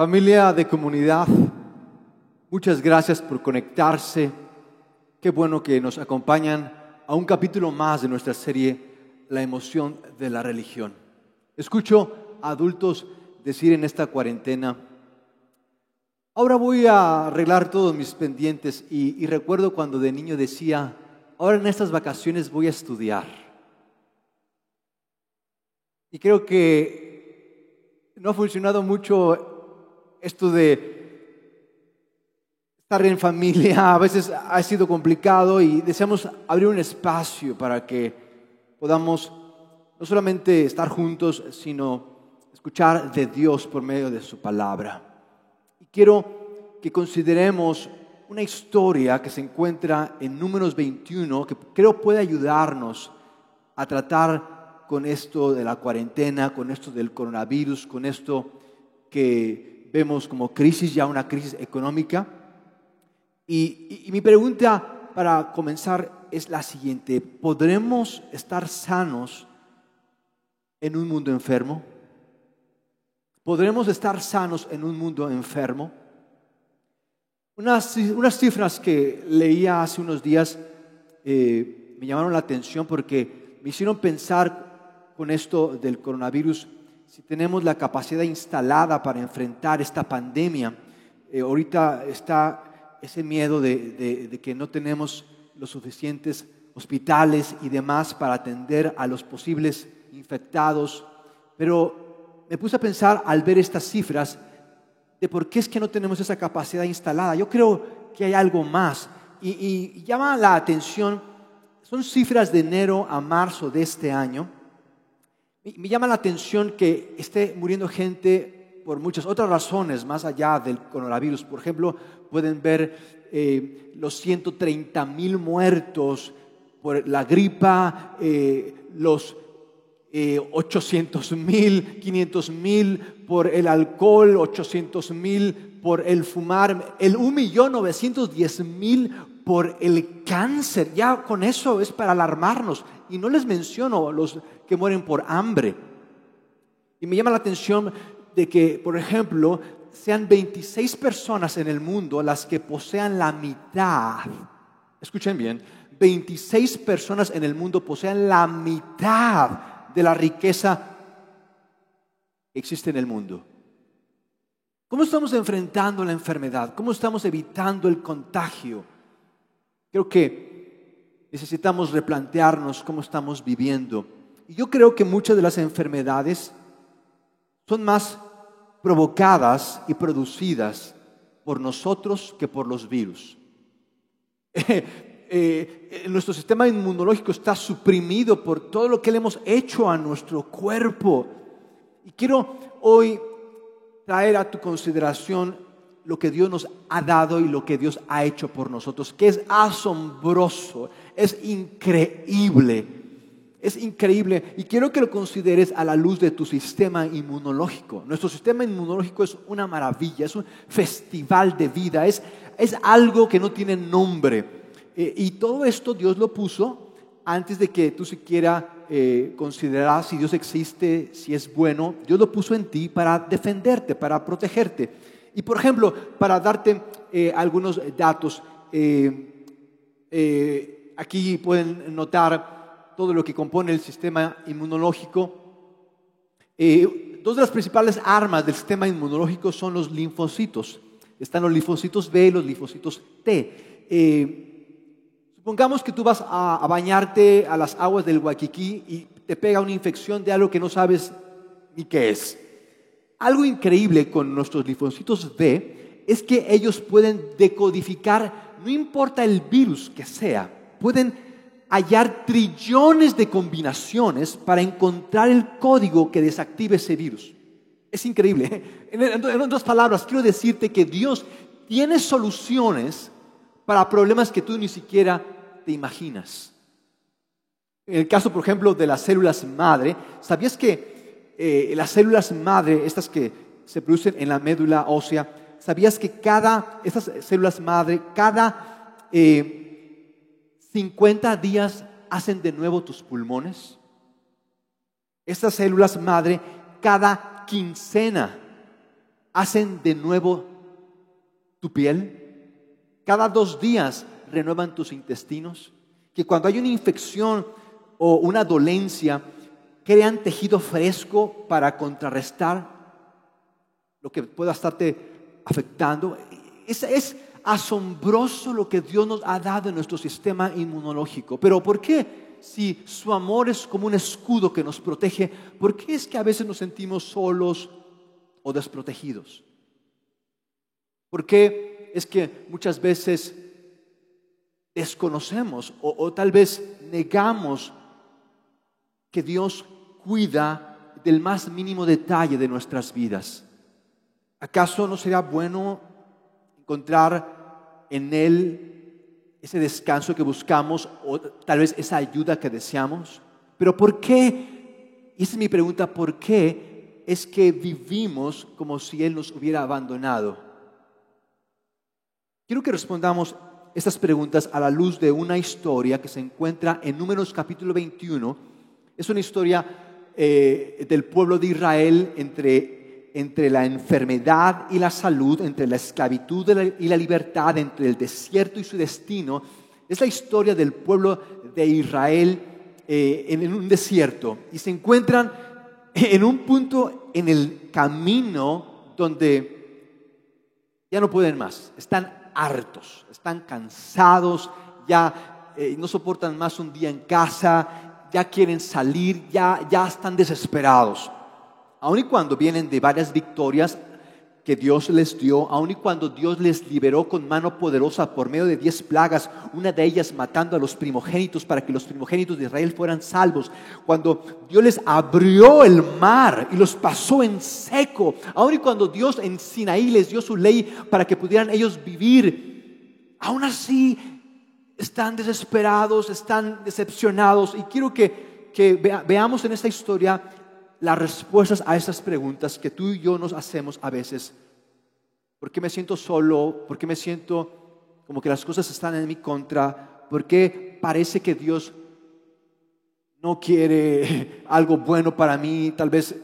Familia de comunidad, muchas gracias por conectarse. Qué bueno que nos acompañan a un capítulo más de nuestra serie La emoción de la religión. Escucho a adultos decir en esta cuarentena, ahora voy a arreglar todos mis pendientes y, y recuerdo cuando de niño decía, ahora en estas vacaciones voy a estudiar. Y creo que no ha funcionado mucho esto de estar en familia a veces ha sido complicado y deseamos abrir un espacio para que podamos no solamente estar juntos, sino escuchar de Dios por medio de su palabra. Y quiero que consideremos una historia que se encuentra en Números 21, que creo puede ayudarnos a tratar con esto de la cuarentena, con esto del coronavirus, con esto que vemos como crisis, ya una crisis económica. Y, mi pregunta para comenzar es la siguiente, ¿podremos estar sanos en un mundo enfermo? ¿Podremos estar sanos en un mundo enfermo? Unas, unas cifras que leía hace unos días eh, me llamaron la atención porque me hicieron pensar con esto del coronavirus si tenemos la capacidad instalada para enfrentar esta pandemia. Eh, ahorita está ese miedo de, que no tenemos los suficientes hospitales y demás para atender a los posibles infectados. Pero me puse a pensar al ver estas cifras de por qué es que no tenemos esa capacidad instalada. Yo creo que hay algo más. Y, y llama la atención, son cifras de enero a marzo de este año me llama la atención que esté muriendo gente por muchas otras razones más allá del coronavirus. Por ejemplo, pueden ver eh, los 130 mil muertos por la gripa, eh, los 800 eh, mil, 500 mil por el alcohol, 800 mil por el fumar, el 1.910.000 por el cáncer. Ya con eso es para alarmarnos. Y no les menciono los que mueren por hambre. Y me llama la atención de que, por ejemplo, sean 26 personas en el mundo las que posean la mitad. Escuchen bien, 26 personas en el mundo posean la mitad de la riqueza que existe en el mundo. ¿Cómo estamos enfrentando la enfermedad? ¿Cómo estamos evitando el contagio? Creo que necesitamos replantearnos cómo estamos viviendo. Y yo creo que muchas de las enfermedades son más provocadas y producidas por nosotros que por los virus. Eh, eh, nuestro sistema inmunológico está suprimido por todo lo que le hemos hecho a nuestro cuerpo. Y quiero hoy traer a tu consideración lo que Dios nos ha dado y lo que Dios ha hecho por nosotros, que es asombroso, es increíble, es increíble. Y quiero que lo consideres a la luz de tu sistema inmunológico. Nuestro sistema inmunológico es una maravilla, es un festival de vida, es, es algo que no tiene nombre. Eh, y todo esto Dios lo puso antes de que tú siquiera eh, considerar si Dios existe, si es bueno, Dios lo puso en ti para defenderte, para protegerte. Y por ejemplo, para darte eh, algunos datos, eh, aquí pueden notar todo lo que compone el sistema inmunológico. dos de las principales armas del sistema inmunológico son los linfocitos. Están los linfocitos B y los linfocitos T. Supongamos que tú vas a, bañarte a las aguas del Waikiki y te pega una infección de algo que no sabes ni qué es. Algo increíble con nuestros linfocitos B es que ellos pueden decodificar, no importa el virus que sea, pueden hallar trillones de combinaciones para encontrar el código que desactive ese virus. Es increíble. ¿eh? En otras palabras, quiero decirte que Dios tiene soluciones para problemas que tú ni siquiera te imaginas. En el caso, por ejemplo, de las células madre, ¿sabías que eh, las células madre, estas que se producen en la médula ósea, ¿sabías que cada, estas células madre, cada 50 eh, días hacen de nuevo tus pulmones? Estas células madre, cada quincena hacen de nuevo tu piel? Cada dos días renuevan tus intestinos. Que cuando hay una infección o una dolencia, crean tejido fresco para contrarrestar lo que pueda estarte afectando. Es, asombroso lo que Dios nos ha dado en nuestro sistema inmunológico. Pero ¿por qué? Si su amor es como un escudo que nos protege, ¿por qué es que a veces nos sentimos solos o desprotegidos? ¿Por qué es que muchas veces desconocemos o, o tal vez negamos que Dios cuida del más mínimo detalle de nuestras vidas? ¿Acaso no sería bueno encontrar en Él ese descanso que buscamos o tal vez esa ayuda que deseamos. Pero ¿por qué? Y esa es mi pregunta, ¿por qué es que vivimos como si Él nos hubiera abandonado? Quiero que respondamos estas preguntas a la luz de una historia que se encuentra en Números capítulo 21. Es una historia eh, del pueblo de Israel entre entre la enfermedad y la salud, entre la esclavitud y la libertad, entre el desierto y su destino, es la historia del pueblo de Israel eh, en un desierto. Y se encuentran en un punto en el camino donde ya no pueden más, están hartos, están cansados, ya eh, no soportan más un día en casa, ya quieren salir, ya, ya están desesperados. Aun y cuando vienen de varias victorias que Dios les dio, aun y cuando Dios les liberó con mano poderosa por medio de diez plagas, una de ellas matando a los primogénitos para que los primogénitos de Israel fueran salvos, cuando Dios les abrió el mar y los pasó en seco, aun y cuando Dios en Sinaí les dio su ley para que pudieran ellos vivir, aún así están desesperados, están decepcionados y quiero que, que veamos en esta historia las respuestas a esas preguntas que tú y yo nos hacemos a veces. ¿Por qué me siento solo? ¿Por qué me siento como que las cosas están en mi contra? ¿Por qué parece que Dios no quiere algo bueno para mí? Tal vez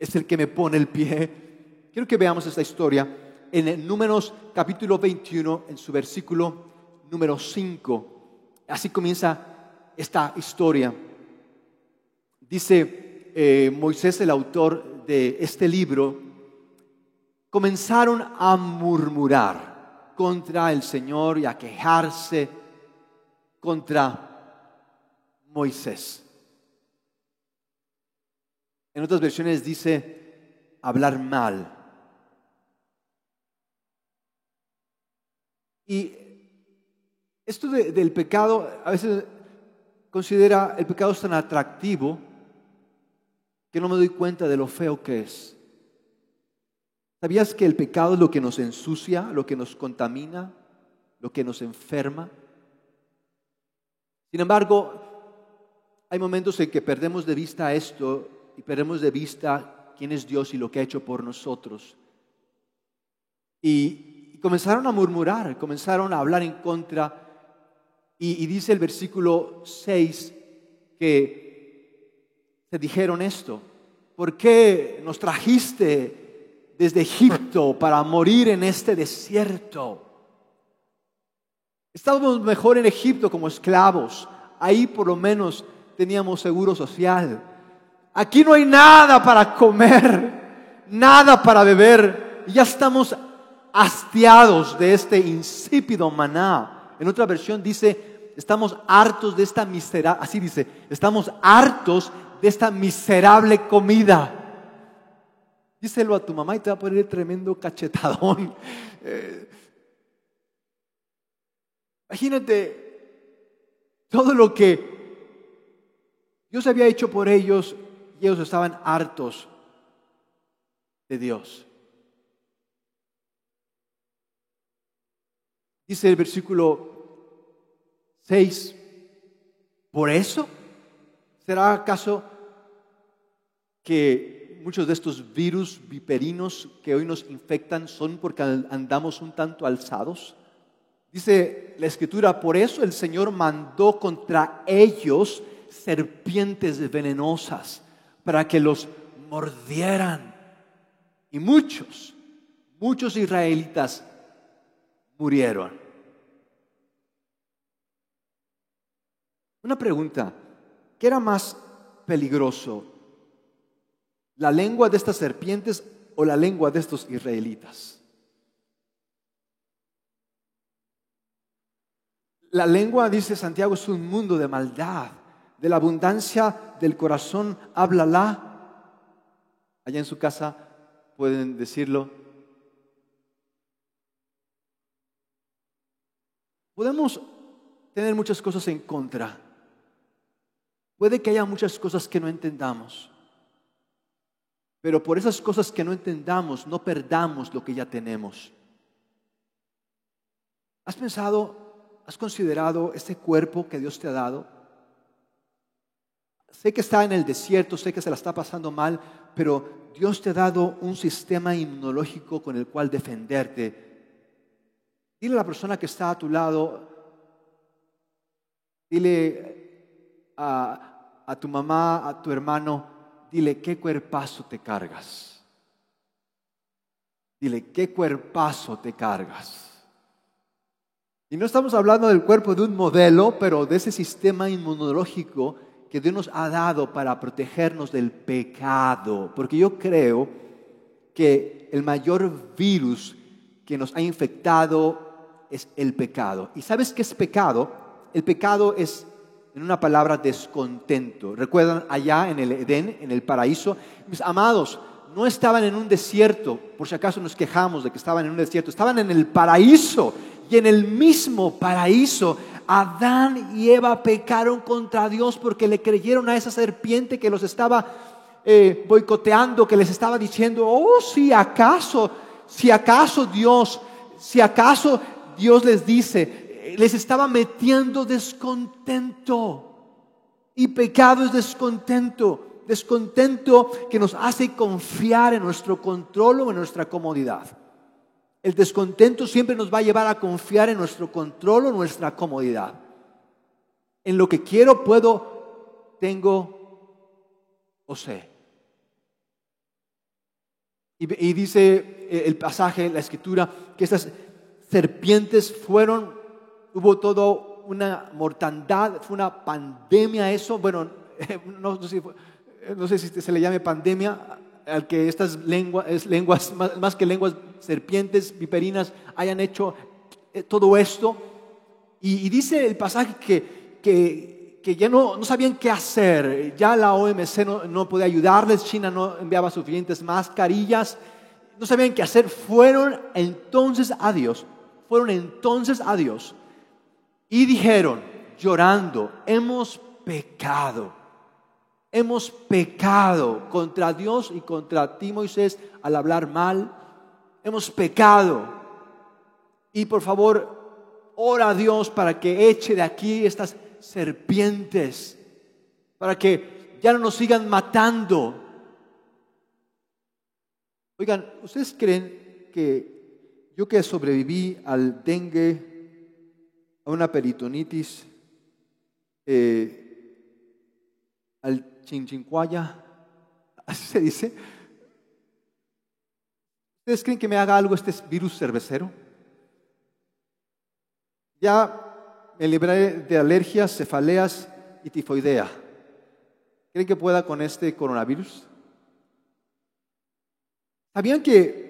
es el que me pone el pie. Quiero que veamos esta historia en Números capítulo 21, en su versículo número 5. Así comienza esta historia. Dice, eh, Moisés, el autor de este libro, comenzaron a murmurar contra el Señor y a quejarse contra Moisés. En otras versiones dice hablar mal. Y esto del pecado, a veces considera el pecado tan atractivo que no me doy cuenta de lo feo que es. ¿Sabías que el pecado es lo que nos ensucia, lo que nos contamina, lo que nos enferma? Sin embargo, hay momentos en que perdemos de vista esto y perdemos de vista quién es Dios y lo que ha hecho por nosotros. Y, comenzaron a murmurar, comenzaron a hablar en contra. Y, dice el versículo 6 que dijeron esto? ¿Por qué nos trajiste desde Egipto para morir en este desierto? Estábamos mejor en Egipto como esclavos. Ahí por lo menos teníamos seguro social. Aquí no hay nada para comer, nada para beber. ya estamos hastiados de este insípido maná. En otra versión dice, estamos hartos de esta miseria. Así dice, estamos hartos de esta miserable comida. Díselo a tu mamá y te va a poner tremendo cachetadón. Eh, imagínate todo lo que Dios había hecho por ellos y ellos estaban hartos de Dios. Dice el versículo 6, por eso ¿Será acaso que muchos de estos virus viperinos que hoy nos infectan son porque andamos un tanto alzados? Dice la escritura, por eso el Señor mandó contra ellos serpientes venenosas para que los mordieran. Y muchos muchos israelitas murieron. Una pregunta, ¿qué era más peligroso? ¿La lengua de estas serpientes o la lengua de estos israelitas? La lengua, dice Santiago, es un mundo de maldad. De la abundancia del corazón, háblala. Allá en su casa pueden decirlo. Podemos tener muchas cosas en contra. Puede que haya muchas cosas que no entendamos, pero por esas cosas que no entendamos no perdamos lo que ya tenemos. ¿Has pensado, has considerado este cuerpo que Dios te ha dado? Sé que está en el desierto, sé que se la está pasando mal, pero Dios te ha dado un sistema inmunológico con el cual defenderte. Dile a la persona que está a tu lado, dile a, tu mamá, a tu hermano, dile, ¿qué cuerpazo te cargas? Dile, ¿qué cuerpazo te cargas? Y no estamos hablando del cuerpo de un modelo, pero de ese sistema inmunológico que Dios nos ha dado para protegernos del pecado. Porque yo creo que el mayor virus que nos ha infectado es el pecado. ¿Y sabes qué es pecado? El pecado es en una palabra descontento. ¿Recuerdan allá en el Edén, en el paraíso? Mis amados, no estaban en un desierto, por si acaso nos quejamos de que estaban en un desierto, estaban en el paraíso. Y en el mismo paraíso, Adán y Eva pecaron contra Dios porque le creyeron a esa serpiente que los estaba eh, boicoteando, que les estaba diciendo, oh, si acaso, si acaso Dios, si acaso Dios les dice, les estaba metiendo descontento. Y pecado es descontento, descontento que nos hace confiar en nuestro control o en nuestra comodidad. El descontento siempre nos va a llevar a confiar en nuestro control o nuestra comodidad. En lo que quiero, puedo, tengo o sé. Y, dice el pasaje, la escritura, que estas serpientes fueron hubo todo una mortandad, fue una pandemia eso, bueno, no, sé, si se le llame pandemia, al que estas lenguas, lenguas más, que lenguas serpientes, viperinas, hayan hecho eh, todo esto. Y, dice el pasaje que, que, que ya no, no, sabían qué hacer, ya la OMC no, no podía ayudarles, China no enviaba suficientes mascarillas, no sabían qué hacer, fueron entonces a Dios, fueron entonces a Dios y dijeron, llorando, hemos pecado. Hemos pecado contra Dios y contra ti, Moisés, al hablar mal. Hemos pecado. Y por favor, ora a Dios para que eche de aquí estas serpientes, para que ya no nos sigan matando. Oigan, ¿ustedes creen que yo que sobreviví al dengue, a una peritonitis, eh, al chinchincuaya, así se dice. ¿Ustedes creen que me haga algo este virus cervecero? Ya me libré de alergias, cefaleas y tifoidea. ¿Creen que pueda con este coronavirus? ¿Sabían que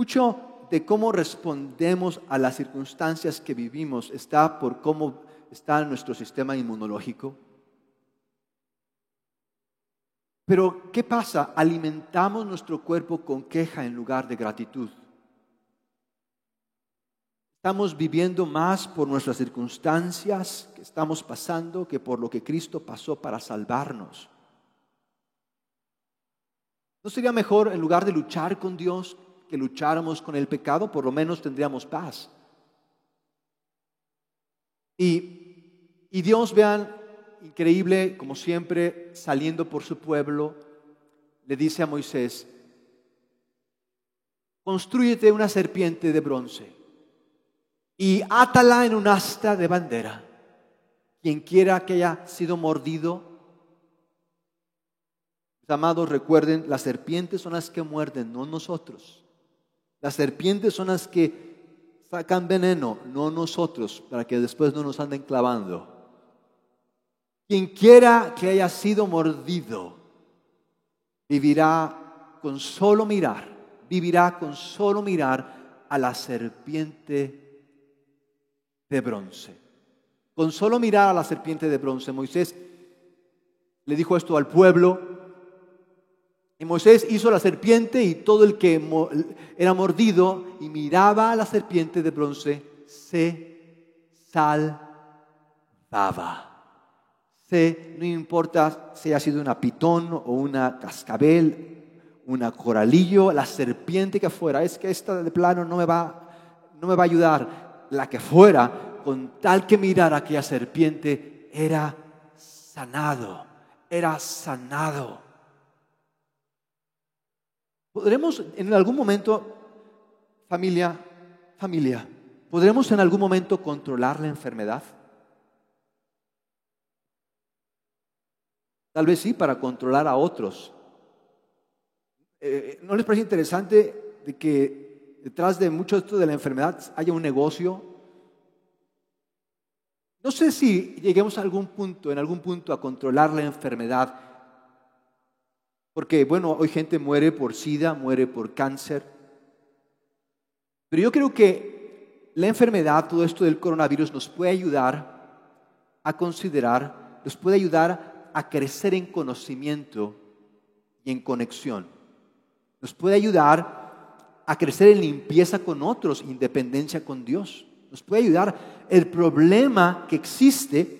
mucho de cómo respondemos a las circunstancias que vivimos está por cómo está nuestro sistema inmunológico. Pero, ¿qué pasa? Alimentamos nuestro cuerpo con queja en lugar de gratitud. Estamos viviendo más por nuestras circunstancias que estamos pasando que por lo que Cristo pasó para salvarnos. ¿No sería mejor, en lugar de luchar con Dios, que lucháramos con el pecado, por lo menos tendríamos paz. Y, y Dios, vean, increíble, como siempre, saliendo por su pueblo, le dice a Moisés, construyete una serpiente de bronce y átala en un asta de bandera. Quien quiera que haya sido mordido, amados, recuerden, las serpientes son las que muerden, no nosotros. Las serpientes son las que sacan veneno, no nosotros, para que después no nos anden clavando. Quien quiera que haya sido mordido, vivirá con solo mirar, vivirá con solo mirar a la serpiente de bronce. Con solo mirar a la serpiente de bronce, Moisés le dijo esto al pueblo. Y Moisés hizo la serpiente y todo el que era mordido y miraba a la serpiente de bronce se salvaba. Se, no importa si ha sido una pitón o una cascabel, una coralillo, la serpiente que fuera, es que esta de plano no me va, no me va a ayudar. La que fuera, con tal que mirar a aquella serpiente, era sanado era sanado. ¿Podremos en algún momento, familia, familia, ¿podremos en algún momento controlar la enfermedad? Tal vez sí, para controlar a otros. Eh, ¿No les parece interesante de que detrás de mucho esto de la enfermedad haya un negocio no sé si lleguemos a algún punto, en algún punto, a controlar la enfermedad. Porque, bueno, hoy gente muere por SIDA, muere por cáncer. Pero yo creo que la enfermedad, todo esto del coronavirus, nos puede ayudar a considerar, nos puede ayudar a crecer en conocimiento y en conexión. Nos puede ayudar a crecer en limpieza con otros, independencia con Dios nos puede ayudar. El problema que existe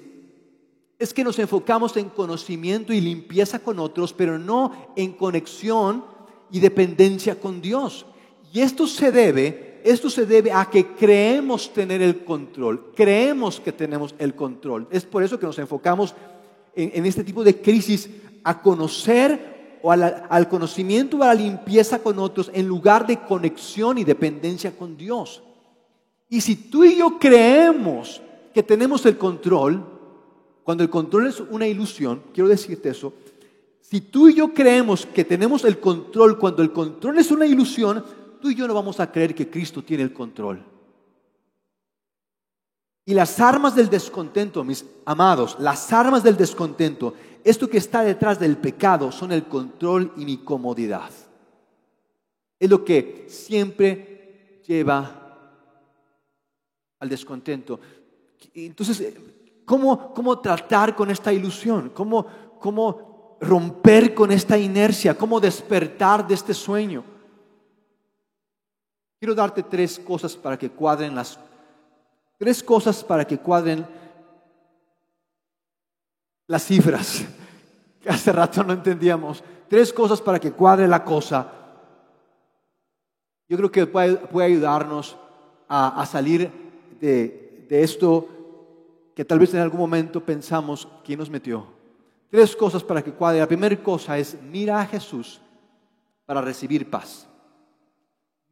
es que nos enfocamos en conocimiento y limpieza con otros, pero no en conexión y dependencia con Dios. Y esto se debe, esto se debe a que creemos tener el control, creemos que tenemos el control. Es por eso que nos enfocamos en, este tipo de crisis a conocer o al conocimiento o a la limpieza con otros en lugar de conexión y dependencia con Dios. Y si tú y yo creemos que tenemos el control, cuando el control es una ilusión, quiero decirte eso, si tú y yo creemos que tenemos el control cuando el control es una ilusión, tú y yo no vamos a creer que Cristo tiene el control. Y las armas del descontento, mis amados, las armas del descontento, esto que está detrás del pecado son el control y mi comodidad. Es lo que siempre lleva al descontento. Entonces, ¿cómo, cómo tratar con esta ilusión? ¿Cómo, ¿Cómo romper con esta inercia? ¿Cómo despertar de este sueño? Quiero darte tres cosas para que cuadren las... Tres cosas para que cuadren las cifras. Hace rato no entendíamos. Tres cosas para que cuadre la cosa. Yo creo que puede, puede ayudarnos a, a salir de, esto que tal vez en algún momento pensamos, ¿quién nos metió? Tres cosas para que cuadre. La primera cosa es, mira a Jesús para recibir paz.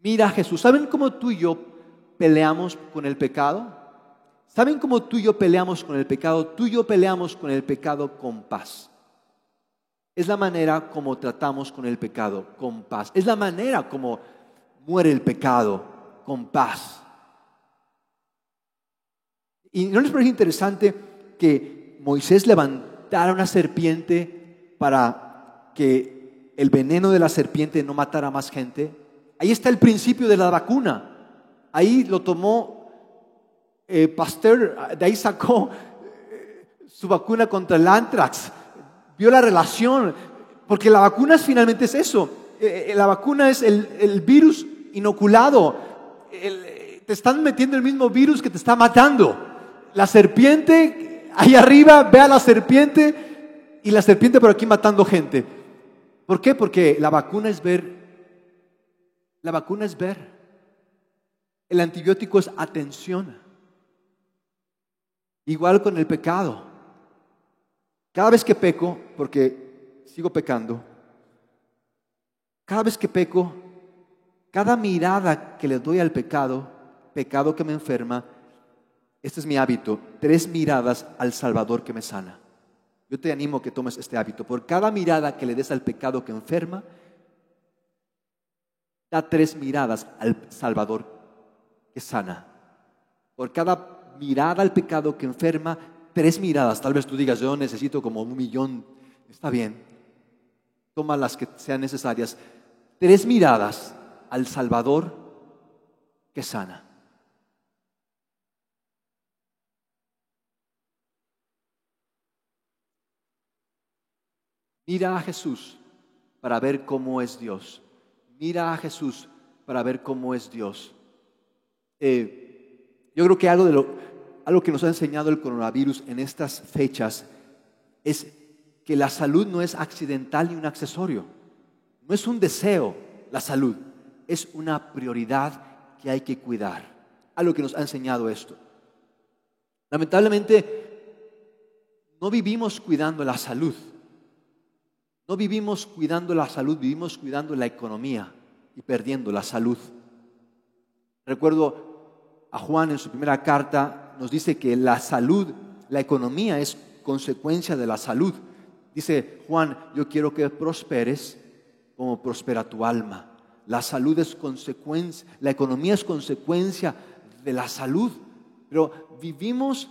Mira a Jesús. ¿Saben cómo tú y yo peleamos con el pecado? ¿Saben cómo tú y yo peleamos con el pecado? Tú y yo peleamos con el pecado con paz. Es la manera como tratamos con el pecado, con paz. Es la manera como muere el pecado, con paz. ¿Y no les parece interesante que Moisés levantara una serpiente para que el veneno de la serpiente no matara más gente? Ahí está el principio de la vacuna. Ahí lo tomó eh, Pasteur, de ahí sacó eh, su vacuna contra el anthrax. Vio la relación, porque la vacuna es, finalmente es eso. Eh, la vacuna es el, virus inoculado. te están metiendo el mismo virus que te está matando la serpiente, ahí arriba, ve a la serpiente y la serpiente por aquí matando gente. ¿Por qué? Porque la vacuna es ver. La vacuna es ver. El antibiótico es atención. Igual con el pecado. Cada vez que peco, porque sigo pecando, cada vez que peco, cada mirada que le doy al pecado, pecado que me enferma, este es mi hábito, tres miradas al Salvador que me sana. Yo te animo a que tomes este hábito. Por cada mirada que le des al pecado que enferma, da tres miradas al Salvador que sana. Por cada mirada al pecado que enferma, tres miradas. Tal vez tú digas, yo necesito como un millón. Está bien. Toma las que sean necesarias. Tres miradas al Salvador que sana. Mira a Jesús para ver cómo es Dios. Mira a Jesús para ver cómo es Dios. Eh, yo creo que algo, de lo, algo que nos ha enseñado el coronavirus en estas fechas es que la salud no es accidental ni un accesorio. No es un deseo la salud, es una prioridad que hay que cuidar. Algo que nos ha enseñado esto. Lamentablemente, no vivimos cuidando la salud. No vivimos cuidando la salud, vivimos cuidando la economía y perdiendo la salud. Recuerdo a Juan en su primera carta, nos dice que la salud, la economía es consecuencia de la salud. Dice Juan, yo quiero que prosperes como prospera tu alma. La salud es consecuencia, la economía es consecuencia de la salud, pero vivimos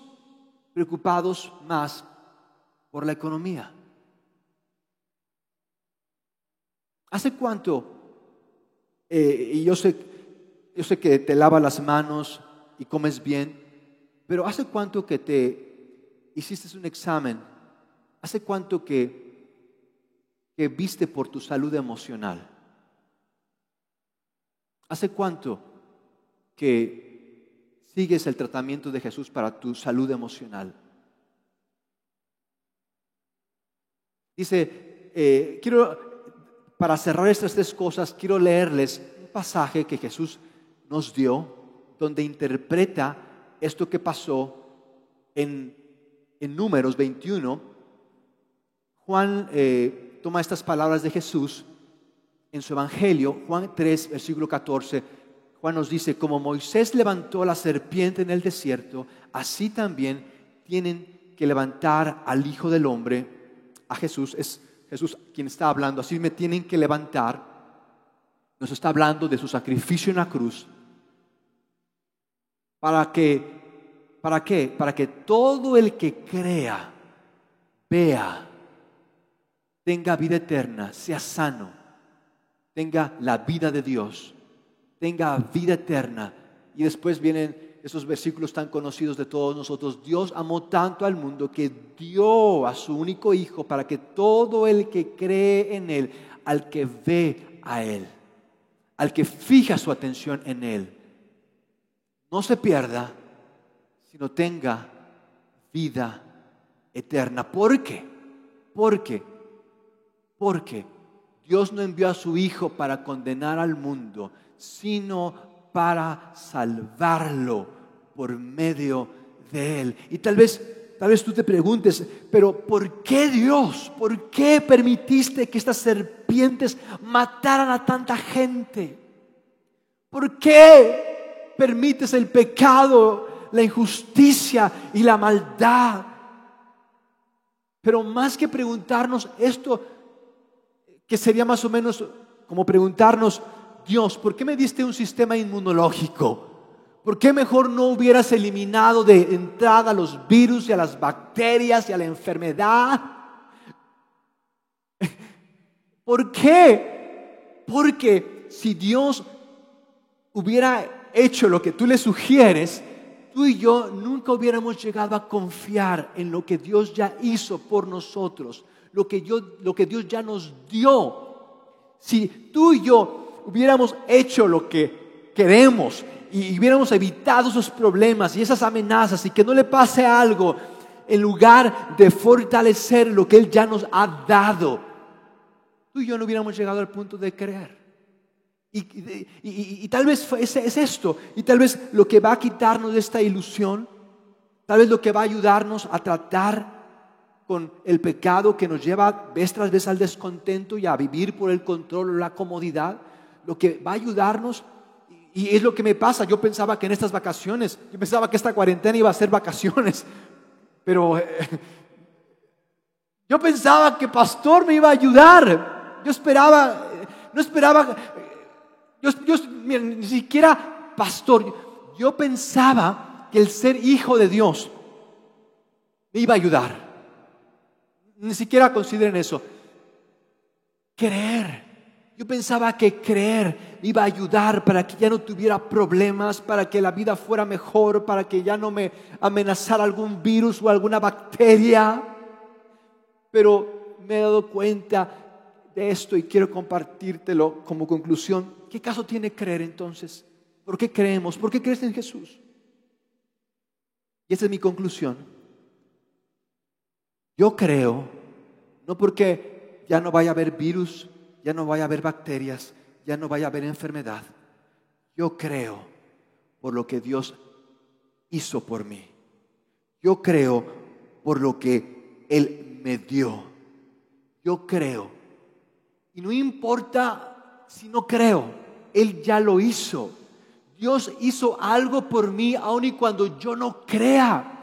preocupados más por la economía. ¿Hace cuánto? Eh, y yo sé, yo sé que te lavas las manos y comes bien, pero ¿hace cuánto que te hiciste un examen? ¿Hace cuánto que, que viste por tu salud emocional? ¿Hace cuánto que sigues el tratamiento de Jesús para tu salud emocional? Dice, eh, quiero para cerrar estas tres cosas, quiero leerles un pasaje que Jesús nos dio, donde interpreta esto que pasó en, Números 21. Juan eh, toma estas palabras de Jesús en su Evangelio, Juan 3, versículo 14. Juan nos dice, como Moisés levantó la serpiente en el desierto, así también tienen que levantar al Hijo del Hombre, a Jesús. Es Jesús quien está hablando, así me tienen que levantar, nos está hablando de su sacrificio en la cruz. ¿Para que ¿Para qué? Para que todo el que crea, vea, tenga vida eterna, sea sano, tenga la vida de Dios, tenga vida eterna. Y después vienen esos versículos tan conocidos de todos nosotros. Dios amó tanto al mundo que dio a su único Hijo para que todo el que cree en Él, al que ve a Él, al que fija su atención en Él, no se pierda, sino tenga vida eterna. ¿Por qué? Porque, porque Dios no envió a su Hijo para condenar al mundo, sino para salvarlo por medio de Él. Y tal vez, tal vez tú te preguntes, pero ¿por qué Dios? ¿Por qué permitiste que estas serpientes mataran a tanta gente? ¿Por qué permites el pecado, la injusticia y la maldad? Pero más que preguntarnos esto, que sería más o menos como preguntarnos, Dios, ¿por qué me diste un sistema inmunológico? ¿Por qué mejor no hubieras eliminado de entrada los virus y a las bacterias y a la enfermedad? ¿Por qué? Porque si Dios hubiera hecho lo que tú le sugieres, tú y yo nunca hubiéramos llegado a confiar en lo que Dios ya hizo por nosotros, lo que, yo, lo que Dios ya nos dio. Si tú y yo hubiéramos hecho lo que queremos y hubiéramos evitado esos problemas y esas amenazas y que no le pase algo en lugar de fortalecer lo que Él ya nos ha dado, tú y yo no hubiéramos llegado al punto de creer. Y, tal vez es, es esto, y tal vez lo que va a quitarnos de esta ilusión, tal vez lo que va a ayudarnos a tratar con el pecado que nos lleva vez tras vez al descontento y a vivir por el control o la comodidad, lo que va a ayudarnos y es lo que me pasa. Yo pensaba que en estas vacaciones, yo pensaba que esta cuarentena iba a ser vacaciones. Pero eh, yo pensaba que pastor me iba a ayudar. Yo esperaba, no esperaba Yo, ni siquiera pastor, yo pensaba que el ser hijo de Dios me iba a ayudar. Ni siquiera consideren eso. Creer. Yo pensaba que creer iba a ayudar para que ya no tuviera problemas, para que la vida fuera mejor, para que ya no me amenazara algún virus o alguna bacteria. Pero me he dado cuenta de esto y quiero compartírtelo como conclusión. ¿Qué caso tiene creer entonces? ¿Por qué creemos? ¿Por qué crees en Jesús? Y esa es mi conclusión. Yo creo, no porque ya no vaya a haber virus, ya no vaya a haber bacterias, ya no vaya a haber enfermedad. Yo creo por lo que Dios hizo por mí. Yo creo por lo que Él me dio. Yo creo y no importa si no creo, Él ya lo hizo. Dios hizo algo por mí aun y cuando yo no crea.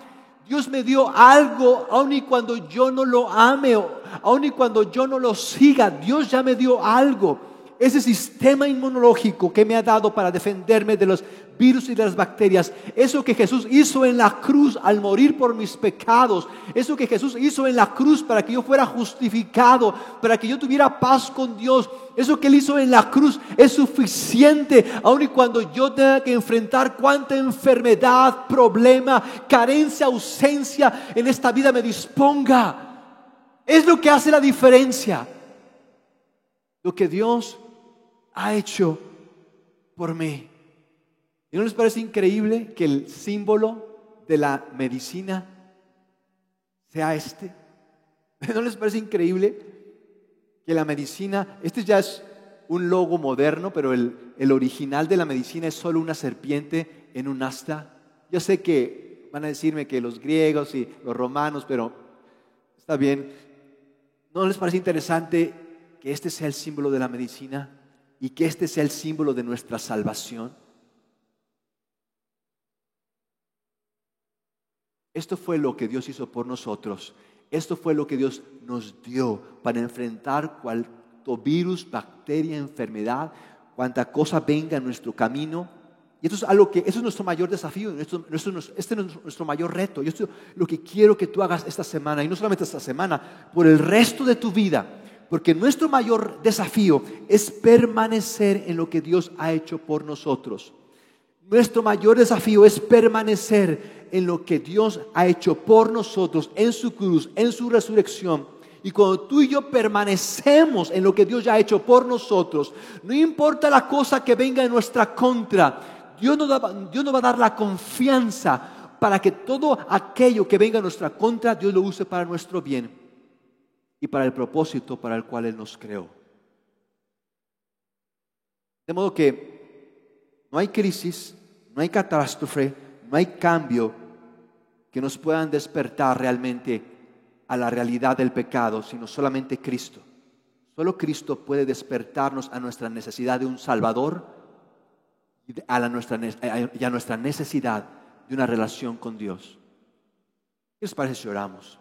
Dios me dio algo aun y cuando yo no lo ame, aun y cuando yo no lo siga. Dios ya me dio algo ese sistema inmunológico que me ha dado para defenderme de los virus y de las bacterias, eso que Jesús hizo en la cruz al morir por mis pecados, eso que Jesús hizo en la cruz para que yo fuera justificado, para que yo tuviera paz con Dios, eso que Él hizo en la cruz es suficiente, aun y cuando yo tenga que enfrentar cuánta enfermedad, problema, carencia, ausencia en esta vida me disponga. Es lo que hace la diferencia. Lo que Dios ha hecho por mí. ¿Y no les parece increíble que el símbolo de la medicina sea este? ¿No les parece increíble que la medicina, este ya es un logo moderno, pero el, el original de la medicina es solo una serpiente en un asta? Yo sé que van a decirme que los griegos y los romanos, pero está bien. ¿No les parece interesante que este sea el símbolo de la medicina? Y que este sea el símbolo de nuestra salvación? Esto fue lo que Dios hizo por nosotros. Esto fue lo que Dios nos dio para enfrentar cuanto virus, bacteria, enfermedad, cuanta cosa venga en nuestro camino. Y esto es algo que, eso es nuestro mayor desafío, este es nuestro mayor reto. Y esto es lo que quiero que tú hagas esta semana, y no solamente esta semana, por el resto de tu vida porque nuestro mayor desafío es permanecer en lo que Dios ha hecho por nosotros. Nuestro mayor desafío es permanecer en lo que Dios ha hecho por nosotros, en su cruz, en su resurrección. Y cuando tú y yo permanecemos en lo que Dios ya ha hecho por nosotros, no importa la cosa que venga en nuestra contra, Dios nos, Dios nos va a dar la confianza para que todo aquello que venga en nuestra contra, Dios lo use para nuestro bien y para el propósito para el cual Él nos creó. De modo que no hay crisis, no hay catástrofe, no hay cambio que nos puedan despertar realmente a la realidad del pecado, sino solamente Cristo. Solo Cristo puede despertarnos a nuestra necesidad de un Salvador y a, nuestra, necesidad de una relación con Dios. ¿Qué les parece si oramos?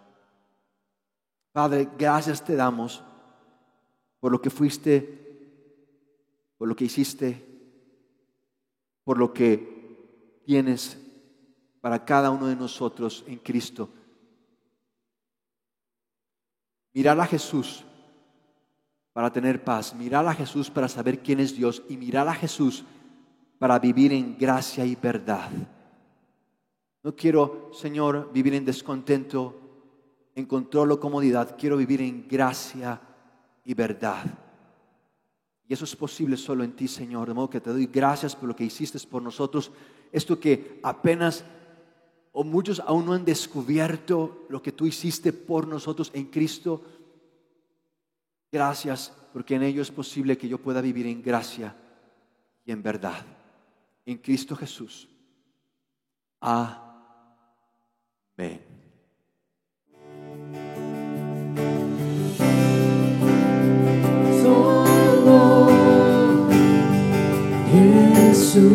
Padre, gracias te damos por lo que fuiste, por lo que hiciste, por lo que tienes para cada uno de nosotros en Cristo. Mirar a Jesús para tener paz, mirar a Jesús para saber quién es Dios y mirar a Jesús para vivir en gracia y verdad. No quiero, Señor, vivir en descontento, en control o comodidad, quiero vivir en gracia y verdad. Y eso es posible solo en ti, Señor. De modo que te doy gracias por lo que hiciste por nosotros. Esto que apenas o muchos aún no han descubierto lo que tú hiciste por nosotros en Cristo. Gracias porque en ello es posible que yo pueda vivir en gracia y en verdad. En Cristo Jesús. Amén. Jesús.